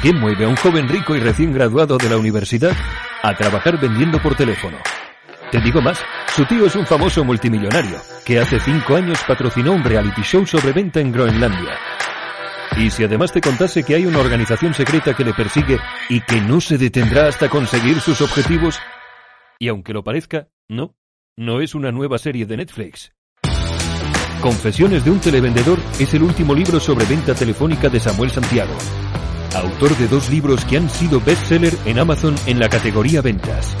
¿Qué mueve a un joven rico y recién graduado de la universidad a trabajar vendiendo por teléfono? Te digo más, su tío es un famoso multimillonario que hace cinco años patrocinó un reality show sobre venta en Groenlandia. Y si además te contase que hay una organización secreta que le persigue y que no se detendrá hasta conseguir sus objetivos, y aunque lo parezca, no, no es una nueva serie de Netflix. Confesiones de un televendedor es el último libro sobre venta telefónica de Samuel Santiago, autor de dos libros que han sido bestseller en Amazon en la categoría ventas.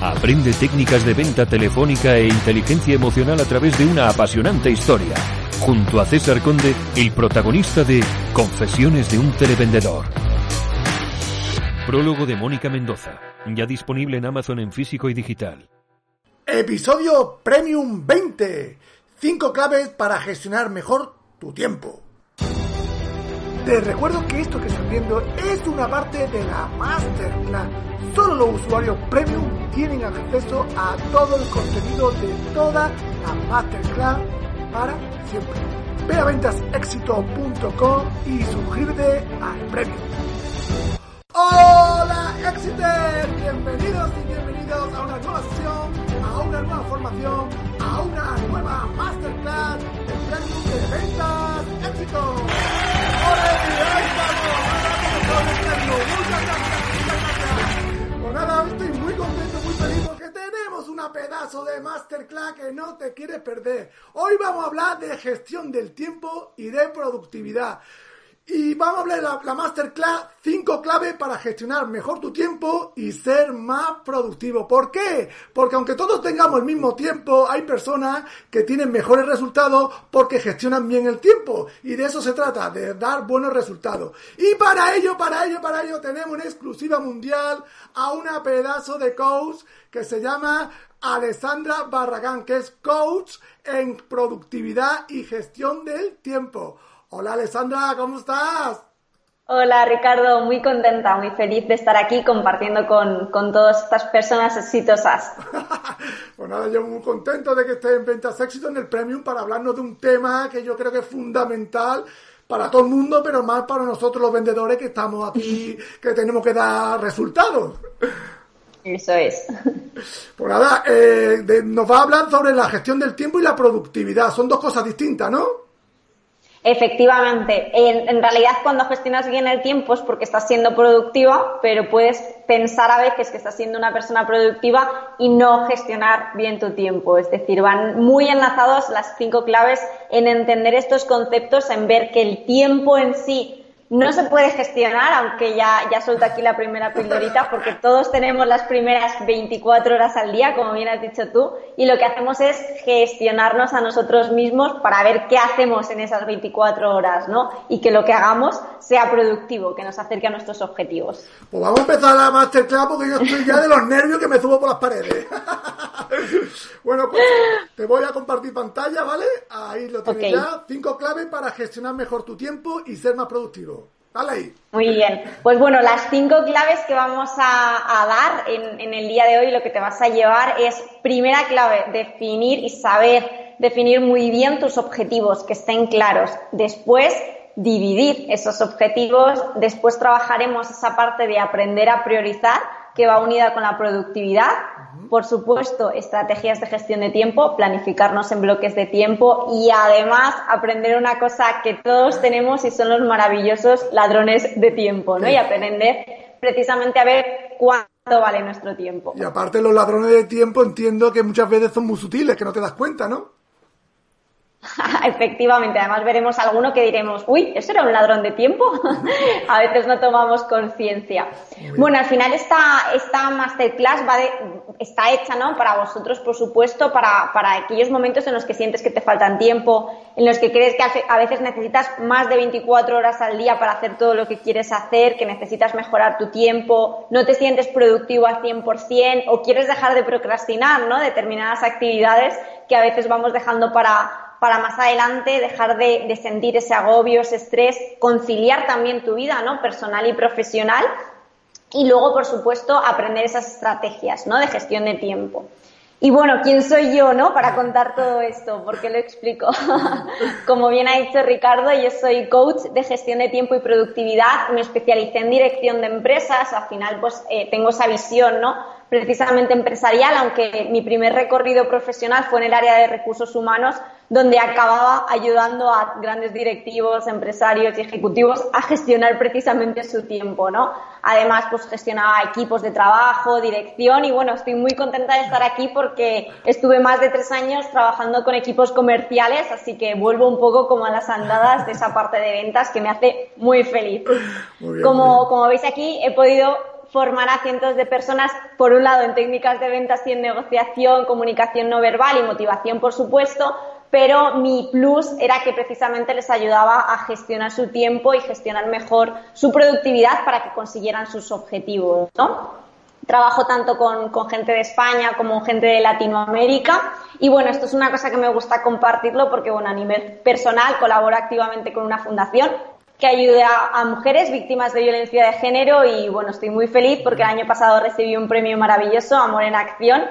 Aprende técnicas de venta telefónica e inteligencia emocional a través de una apasionante historia, junto a César Conde, el protagonista de Confesiones de un televendedor. Prólogo de Mónica Mendoza, ya disponible en Amazon en físico y digital. Episodio Premium 20. 5 claves para gestionar mejor tu tiempo. Te recuerdo que esto que estás viendo es una parte de la Masterclass. Solo los usuarios Premium tienen acceso a todo el contenido de toda la Masterclass para siempre. Ve a ventasexito.com y suscríbete al Premium. Hola Exiter, bienvenidos y bienvenidos a una nueva sesión, a una nueva formación, a una nueva masterclass de Premium de Ventas Éxito. Pues nada, estoy muy contento, muy feliz porque tenemos una pedazo de masterclass que no te quieres perder. Hoy vamos a hablar de gestión del tiempo y de productividad. Y vamos a hablar de la, la, Masterclass 5 claves para gestionar mejor tu tiempo y ser más productivo. ¿Por qué? Porque aunque todos tengamos el mismo tiempo, hay personas que tienen mejores resultados porque gestionan bien el tiempo. Y de eso se trata, de dar buenos resultados. Y para ello, para ello, para ello, tenemos una exclusiva mundial a una pedazo de coach que se llama Alessandra Barragán, que es coach en productividad y gestión del tiempo. Hola Alessandra, ¿cómo estás? Hola Ricardo, muy contenta, muy feliz de estar aquí compartiendo con, con todas estas personas exitosas. pues nada, yo muy contento de que estés en Ventas Éxito en el Premium para hablarnos de un tema que yo creo que es fundamental para todo el mundo, pero más para nosotros los vendedores que estamos aquí, que tenemos que dar resultados. Eso es. Pues nada, eh, de, nos va a hablar sobre la gestión del tiempo y la productividad. Son dos cosas distintas, ¿no? Efectivamente, en, en, realidad cuando gestionas bien el tiempo es porque estás siendo productiva, pero puedes pensar a veces que estás siendo una persona productiva y no gestionar bien tu tiempo. Es decir, van muy enlazados las cinco claves en entender estos conceptos, en ver que el tiempo en sí no se puede gestionar, aunque ya, ya suelto aquí la primera pildorita, porque todos tenemos las primeras 24 horas al día, como bien has dicho tú, y lo que hacemos es gestionarnos a nosotros mismos para ver qué hacemos en esas 24 horas, ¿no? Y que lo que hagamos sea productivo, que nos acerque a nuestros objetivos. Pues vamos a empezar la masterclass porque yo estoy ya de los nervios que me subo por las paredes. Bueno, pues te voy a compartir pantalla, ¿vale? Ahí lo tienes okay. ya. Cinco claves para gestionar mejor tu tiempo y ser más productivo. Dale ahí. Muy bien. Pues bueno, las cinco claves que vamos a, a dar en, en, el día de hoy, lo que te vas a llevar es, primera clave, definir y saber definir muy bien tus objetivos, que estén claros. Después, dividir esos objetivos. Después trabajaremos esa parte de aprender a priorizar, que va unida con la productividad. Por supuesto, estrategias de gestión de tiempo, planificarnos en bloques de tiempo y además aprender una cosa que todos tenemos y son los maravillosos ladrones de tiempo, ¿no? Y aprender precisamente a ver cuánto vale nuestro tiempo. Y aparte los ladrones de tiempo entiendo que muchas veces son muy sutiles, que no te das cuenta, ¿no? Efectivamente, además veremos alguno que diremos, uy, ¿eso era un ladrón de tiempo? a veces no tomamos conciencia. Bueno, al final esta, esta masterclass va está hecha ¿no? para vosotros, por supuesto, para, para aquellos momentos en los que sientes que te faltan tiempo, en los que crees que a veces necesitas más de 24 horas al día para hacer todo lo que quieres hacer, que necesitas mejorar tu tiempo, no te sientes productivo al 100% o quieres dejar de procrastinar ¿no? determinadas actividades que a veces vamos dejando para para más adelante dejar de, sentir ese agobio, ese estrés, conciliar también tu vida, ¿no? Personal y profesional. Y luego, por supuesto, aprender esas estrategias, ¿no? De gestión de tiempo. Y bueno, ¿quién soy yo, no? Para contar todo esto, ¿por qué lo explico? Como bien ha dicho Ricardo, yo soy coach de gestión de tiempo y productividad, me especialicé en dirección de empresas, al final pues eh, tengo esa visión, ¿no? Precisamente empresarial, aunque mi primer recorrido profesional fue en el área de recursos humanos, donde acababa ayudando a grandes directivos, empresarios y ejecutivos a gestionar precisamente su tiempo, ¿no? Además, pues gestionaba equipos de trabajo, dirección y bueno, estoy muy contenta de estar aquí porque estuve más de tres años trabajando con equipos comerciales, así que vuelvo un poco como a las andadas de esa parte de ventas que me hace muy feliz. como, como veis aquí, he podido formar a cientos de personas, por un lado en técnicas de ventas y en negociación, comunicación no verbal y motivación, por supuesto, pero mi plus era que precisamente les ayudaba a gestionar su tiempo y gestionar mejor su productividad para que consiguieran sus objetivos, ¿no? Trabajo tanto con, gente de España como gente de Latinoamérica y bueno, esto es una cosa que me gusta compartirlo porque bueno, a nivel personal colaboro activamente con una fundación que ayude a, a, mujeres víctimas de violencia de género y bueno, estoy muy feliz porque el año pasado recibí un premio maravilloso, Amor en Acción,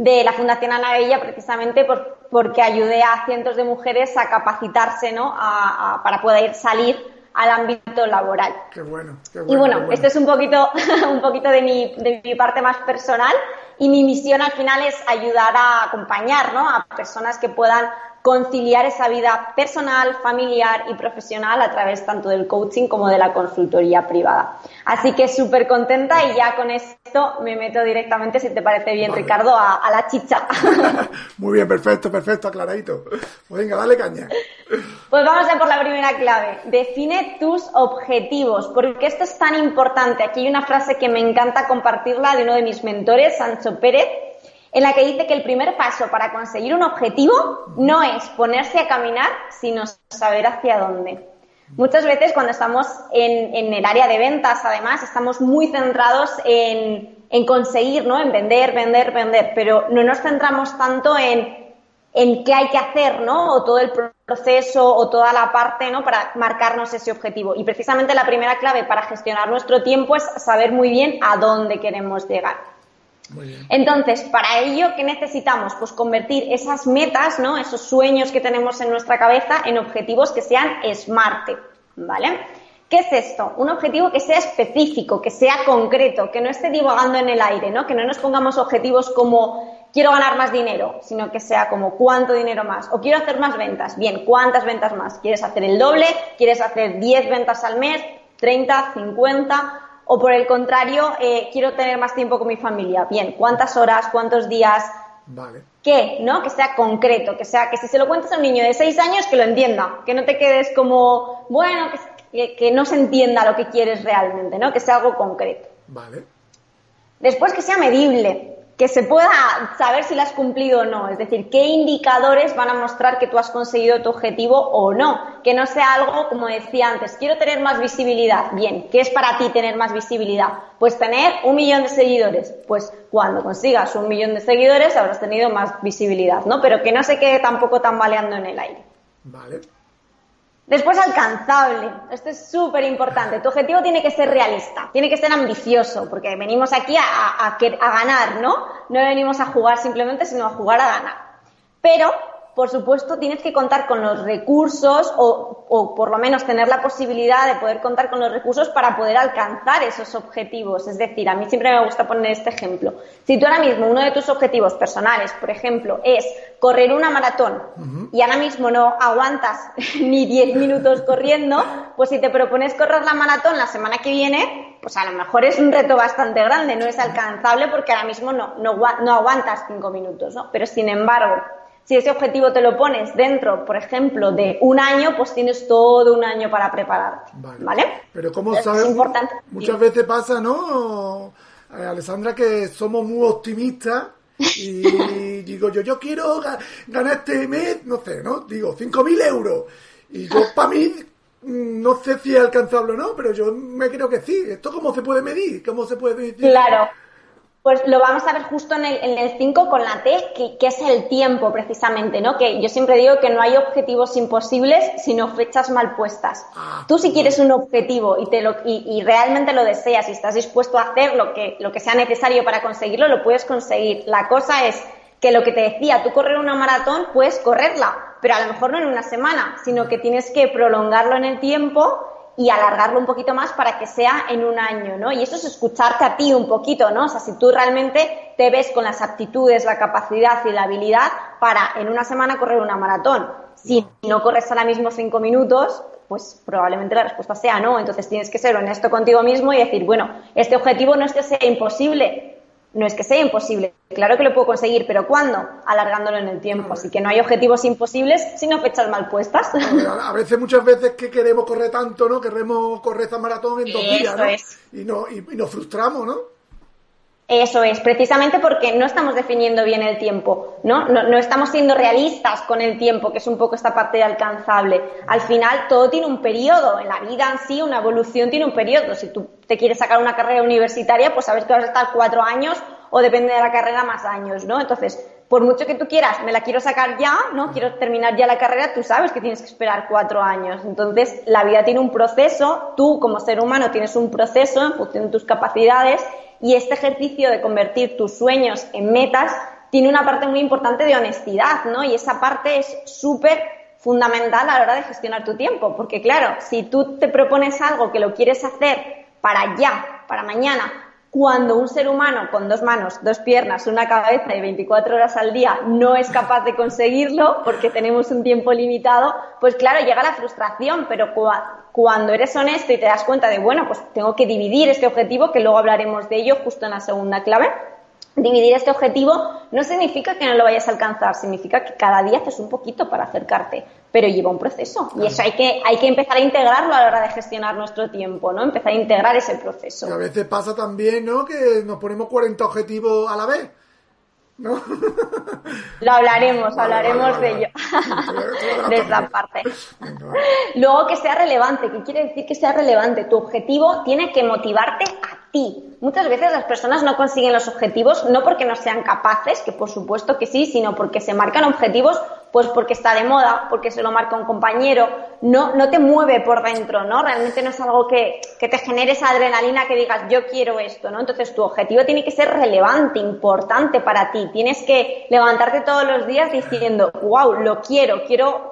de la Fundación Ana Bella precisamente por, porque ayudé a cientos de mujeres a capacitarse ¿no? A, para poder salir al ámbito laboral. Qué bueno, qué bueno. Y bueno, esto es un poquito, un poquito de mi, de mi parte más personal y mi misión al final es ayudar a acompañar ¿no? a personas que puedan conciliar esa vida personal, familiar y profesional a través tanto del coaching como de la consultoría privada. Así que súper contenta y ya con esto me meto directamente, si te parece bien, Ricardo, a, la chicha. Muy bien, perfecto, perfecto, aclaradito. Pues venga, dale caña. Pues vamos a por la primera clave. Define tus objetivos, porque esto es tan importante. Aquí hay una frase que me encanta compartirla de uno de mis mentores, Sancho Pérez, en la que dice que el primer paso para conseguir un objetivo no es ponerse a caminar, sino saber hacia dónde. Muchas veces cuando estamos en, el área de ventas, además, estamos muy centrados en, conseguir, ¿no? En vender, vender, vender, pero no nos centramos tanto en, en qué hay que hacer, ¿no? O todo el proceso o toda la parte, ¿no? Para marcarnos ese objetivo. Y precisamente la primera clave para gestionar nuestro tiempo es saber muy bien a dónde queremos llegar. Entonces, para ello, ¿qué necesitamos? Pues convertir esas metas, ¿no? Esos sueños que tenemos en nuestra cabeza en objetivos que sean SMART, ¿vale? ¿Qué es esto? Un objetivo que sea específico, que sea concreto, que no esté divagando en el aire, ¿no? Que no nos pongamos objetivos como quiero ganar más dinero, sino que sea como cuánto dinero más. O quiero hacer más ventas. Bien, ¿cuántas ventas más? ¿Quieres hacer el doble? ¿Quieres hacer 10 ventas al mes? ¿30? ¿50? O por el contrario, eh, quiero tener más tiempo con mi familia. Bien, ¿cuántas horas, cuántos días? Vale. ¿Qué? ¿No? Que sea concreto, que sea, que si se lo cuentas a un niño de seis años, que lo entienda, que no te quedes como, bueno, que, que no se entienda lo que quieres realmente, ¿no? Que sea algo concreto. Vale. Después que sea medible que se pueda saber si lo has cumplido o no. Es decir, qué indicadores van a mostrar que tú has conseguido tu objetivo o no. Que no sea algo, como decía antes, quiero tener más visibilidad. Bien, ¿qué es para ti tener más visibilidad? Pues tener un millón de seguidores. Pues cuando consigas un millón de seguidores habrás tenido más visibilidad, ¿no? Pero que no se quede tampoco tambaleando en el aire. Vale. Después, alcanzable. Esto es súper importante. Tu objetivo tiene que ser realista, tiene que ser ambicioso, porque venimos aquí a, a, ganar, ¿no? No venimos a jugar simplemente, sino a jugar a ganar. Pero por supuesto, tienes que contar con los recursos o, o, por lo menos tener la posibilidad de poder contar con los recursos para poder alcanzar esos objetivos. Es decir, a mí siempre me gusta poner este ejemplo. Si tú ahora mismo uno de tus objetivos personales, por ejemplo, es correr una maratón y ahora mismo no aguantas ni 10 minutos corriendo, pues si te propones correr la maratón la semana que viene, pues a lo mejor es un reto bastante grande, no es alcanzable porque ahora mismo no, no, no aguantas 5 minutos, ¿no? Pero sin embargo, Si ese objetivo te lo pones dentro, por ejemplo, de un año, pues tienes todo un año para prepararte. ¿Vale? Pero como sabes, muchas veces pasa, ¿no, eh, Alessandra, que somos muy optimistas y digo yo, yo quiero ganar este mes, no sé, ¿no? Digo, 5.000 euros. Y yo, para mí, mm, no sé si es alcanzable o no, pero yo me creo que sí. ¿Esto cómo se puede medir? ¿Cómo se puede medir? Claro. Pues lo vamos a ver justo en el 5 con la T, que, es el tiempo precisamente, ¿no? Que yo siempre digo que no hay objetivos imposibles, sino fechas mal puestas. Ah, Tú si quieres un objetivo y, te lo, y, realmente lo deseas y estás dispuesto a hacer lo que, lo que sea necesario para conseguirlo, lo puedes conseguir. La cosa es que lo que te decía, tú correr una maratón, puedes correrla, pero a lo mejor no en una semana, sino que tienes que prolongarlo en el tiempo y alargarlo un poquito más para que sea en un año, ¿no? Y eso es escucharte a ti un poquito, ¿no? O sea, si tú realmente te ves con las aptitudes, la capacidad y la habilidad para en una semana correr una maratón. Si no corres ahora mismo cinco minutos, pues probablemente la respuesta sea no. Entonces tienes que ser honesto contigo mismo y decir, bueno, este objetivo no es que sea imposible, no es que sea imposible, claro que lo puedo conseguir, pero ¿cuándo? Alargándolo en el tiempo. Así que no hay objetivos imposibles, sino fechas mal puestas. A veces, muchas veces que queremos correr tanto, ¿no? Queremos correr esta maratón en dos días, ¿no? Y, no y nos frustramos, ¿no? Eso es, precisamente porque no estamos definiendo bien el tiempo, ¿no? ¿no? estamos siendo realistas con el tiempo, que es un poco esta parte de alcanzable. Al final todo tiene un periodo, en la vida en sí una evolución tiene un periodo. Si tú te quieres sacar una carrera universitaria, pues sabes que vas a estar cuatro años o depende de la carrera más años, ¿no? Entonces, por mucho que tú quieras, me la quiero sacar ya, ¿no? Quiero terminar ya la carrera, tú sabes que tienes que esperar cuatro años. Entonces, la vida tiene un proceso, tú como ser humano tienes un proceso en función de tus capacidades y este ejercicio de convertir tus sueños en metas tiene una parte muy importante de honestidad, ¿no? Y esa parte es súper fundamental a la hora de gestionar tu tiempo, porque claro, si tú te propones algo que lo quieres hacer para ya, para mañana, cuando un ser humano con dos manos, dos piernas, una cabeza y 24 horas al día no es capaz de conseguirlo porque tenemos un tiempo limitado, pues claro, llega la frustración, pero cuando eres honesto y te das cuenta de, bueno, pues tengo que dividir este objetivo, que luego hablaremos de ello justo en la segunda clave, dividir este objetivo no significa que no lo vayas a alcanzar, significa que cada día haces un poquito para acercarte, pero lleva un proceso y eso hay que, hay que empezar a integrarlo a la hora de gestionar nuestro tiempo, ¿no? Empezar a integrar ese proceso. Y a veces pasa también, ¿no? Que nos ponemos 40 objetivos a la vez ¿no? Lo hablaremos, hablaremos de ello, de esa parte. Luego que sea relevante, ¿qué quiere decir que sea relevante? Tu objetivo tiene que motivarte a ti. Muchas veces las personas no consiguen los objetivos no porque no sean capaces, que por supuesto que sí, sino porque se marcan objetivos pues porque está de moda, porque se lo marca un compañero, no, no te mueve por dentro, ¿no? Realmente no es algo que, que te genere esa adrenalina que digas, yo quiero esto, ¿no? Entonces tu objetivo tiene que ser relevante, importante para ti. Tienes que levantarte todos los días diciendo, wow, lo quiero, quiero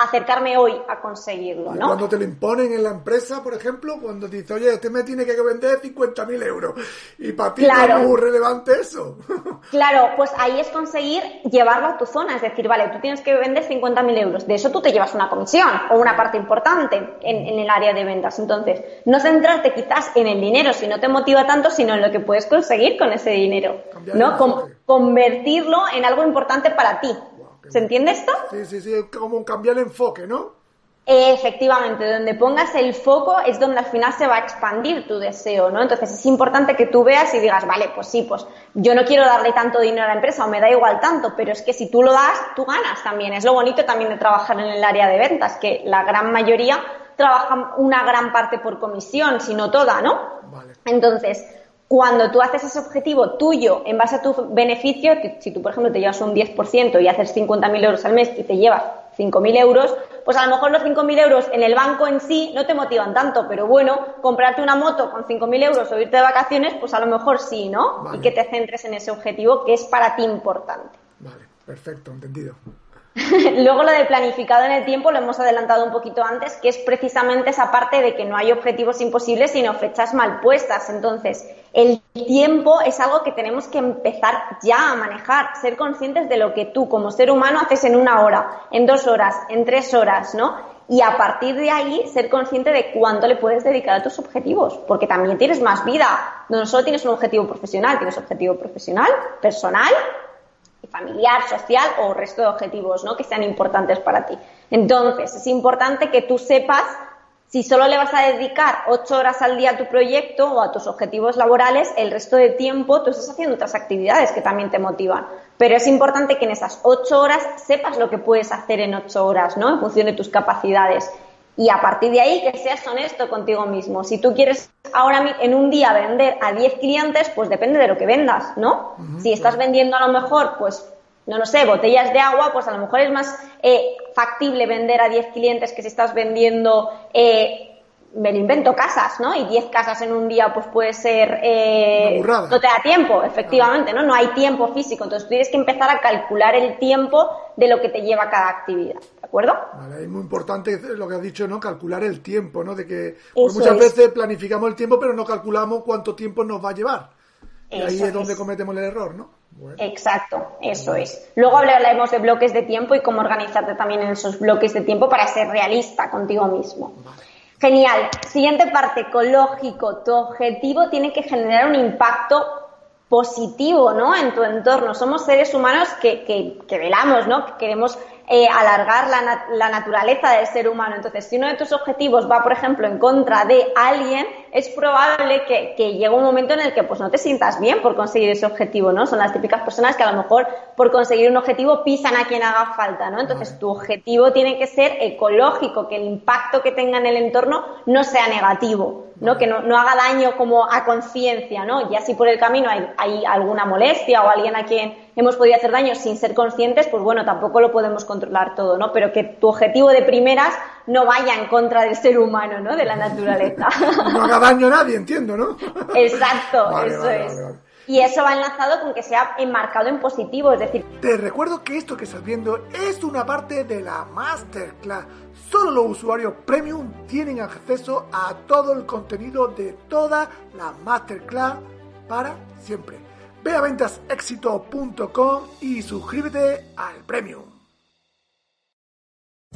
acercarme hoy a conseguirlo, ¿no? Cuando te lo imponen en la empresa, por ejemplo, cuando te dice, oye, usted me tiene que vender 50.000 euros, y para ti es muy relevante eso. claro, pues ahí es conseguir llevarlo a tu zona, es decir, vale, tú tienes que vender 50.000 euros, de eso tú te llevas una comisión o una parte importante en, el área de ventas. Entonces, no centrarte quizás en el dinero si no te motiva tanto, sino en lo que puedes conseguir con ese dinero, ¿no? convertirlo en algo importante para ti, ¿Se entiende esto? Sí, sí, sí, es como cambiar el enfoque, ¿no? Efectivamente, donde pongas el foco es donde al final se va a expandir tu deseo, ¿no? Entonces es importante que tú veas y digas, vale, pues sí, pues yo no quiero darle tanto dinero a la empresa o me da igual tanto, pero es que si tú lo das, tú ganas también. Es lo bonito también de trabajar en el área de ventas, que la gran mayoría trabaja una gran parte por comisión, si no toda, ¿no? Vale. Entonces, cuando tú haces ese objetivo tuyo en base a tu beneficio, si tú, por ejemplo, te llevas un 10% y haces 50.000 euros al mes y te llevas 5.000 euros, pues a lo mejor los 5.000 euros en el banco en sí no te motivan tanto, pero bueno, comprarte una moto con 5.000 euros o irte de vacaciones, pues a lo mejor sí, ¿no? Y que te centres en ese objetivo que es para ti importante. Vale, perfecto, entendido. Luego lo de planificado en el tiempo lo hemos adelantado un poquito antes, que es precisamente esa parte de que no hay objetivos imposibles, sino fechas mal puestas. Entonces, el tiempo es algo que tenemos que empezar ya a manejar, ser conscientes de lo que tú como ser humano haces en una hora, en dos horas, en tres horas, ¿no? Y a partir de ahí ser consciente de cuánto le puedes dedicar a tus objetivos, porque también tienes más vida. No solo tienes un objetivo profesional, tienes objetivo profesional, personal familiar, social o resto de objetivos, ¿no? Que sean importantes para ti. Entonces, es importante que tú sepas si solo le vas a dedicar ocho horas al día a tu proyecto o a tus objetivos laborales, el resto de tiempo tú estás haciendo otras actividades que también te motivan. Pero es importante que en esas ocho horas sepas lo que puedes hacer en ocho horas, ¿no? En función de tus capacidades. Y a partir de ahí que seas honesto contigo mismo. Si tú quieres ahora en un día vender a 10 clientes, pues depende de lo que vendas, ¿no? si estás vendiendo a lo mejor, pues no lo sé, botellas de agua, pues a lo mejor es más eh, factible vender a 10 clientes que si estás vendiendo, eh, me lo invento, casas, ¿no? Y 10 casas en un día, pues puede ser, eh, no te da tiempo, efectivamente, ¿no? No hay tiempo físico, entonces tienes que empezar a calcular el tiempo de lo que te lleva cada actividad, ¿de acuerdo? Vale, es muy importante lo que has dicho, ¿no? Calcular el tiempo, ¿no? De que muchas veces planificamos el tiempo, pero no calculamos cuánto tiempo nos va a llevar. Y ahí es donde cometemos el error, ¿no? Exacto, eso es. Luego hablaremos de bloques de tiempo y cómo organizarte también en esos bloques de tiempo para ser realista contigo mismo. Genial. Siguiente parte, ecológico. Tu objetivo tiene que generar un impacto positivo, ¿no? En tu entorno. Somos seres humanos que, que, que velamos, ¿no? Que queremos eh, alargar la, la, naturaleza del ser humano. Entonces, si uno de tus objetivos va, por ejemplo, en contra de alguien, es probable que, que llegue un momento en el que pues no te sientas bien por conseguir ese objetivo, ¿no? Son las típicas personas que a lo mejor por conseguir un objetivo pisan a quien haga falta, ¿no? Entonces, tu objetivo tiene que ser ecológico, que el impacto que tenga en el entorno no sea negativo. ¿no? Que no, no, haga daño como a conciencia, ¿no? Ya si por el camino hay, hay, alguna molestia o alguien a quien hemos podido hacer daño sin ser conscientes, pues bueno, tampoco lo podemos controlar todo, ¿no? Pero que tu objetivo de primeras no vaya en contra del ser humano, ¿no? De la naturaleza. no haga daño a nadie, entiendo, ¿no? Exacto, eso es. y eso va enlazado con que sea enmarcado en positivo, es decir... Te recuerdo que esto que estás viendo es una parte de la Masterclass. Solo los usuarios premium tienen acceso a todo el contenido de toda la Masterclass para siempre. Ve a ventasexito.com y suscríbete al premium.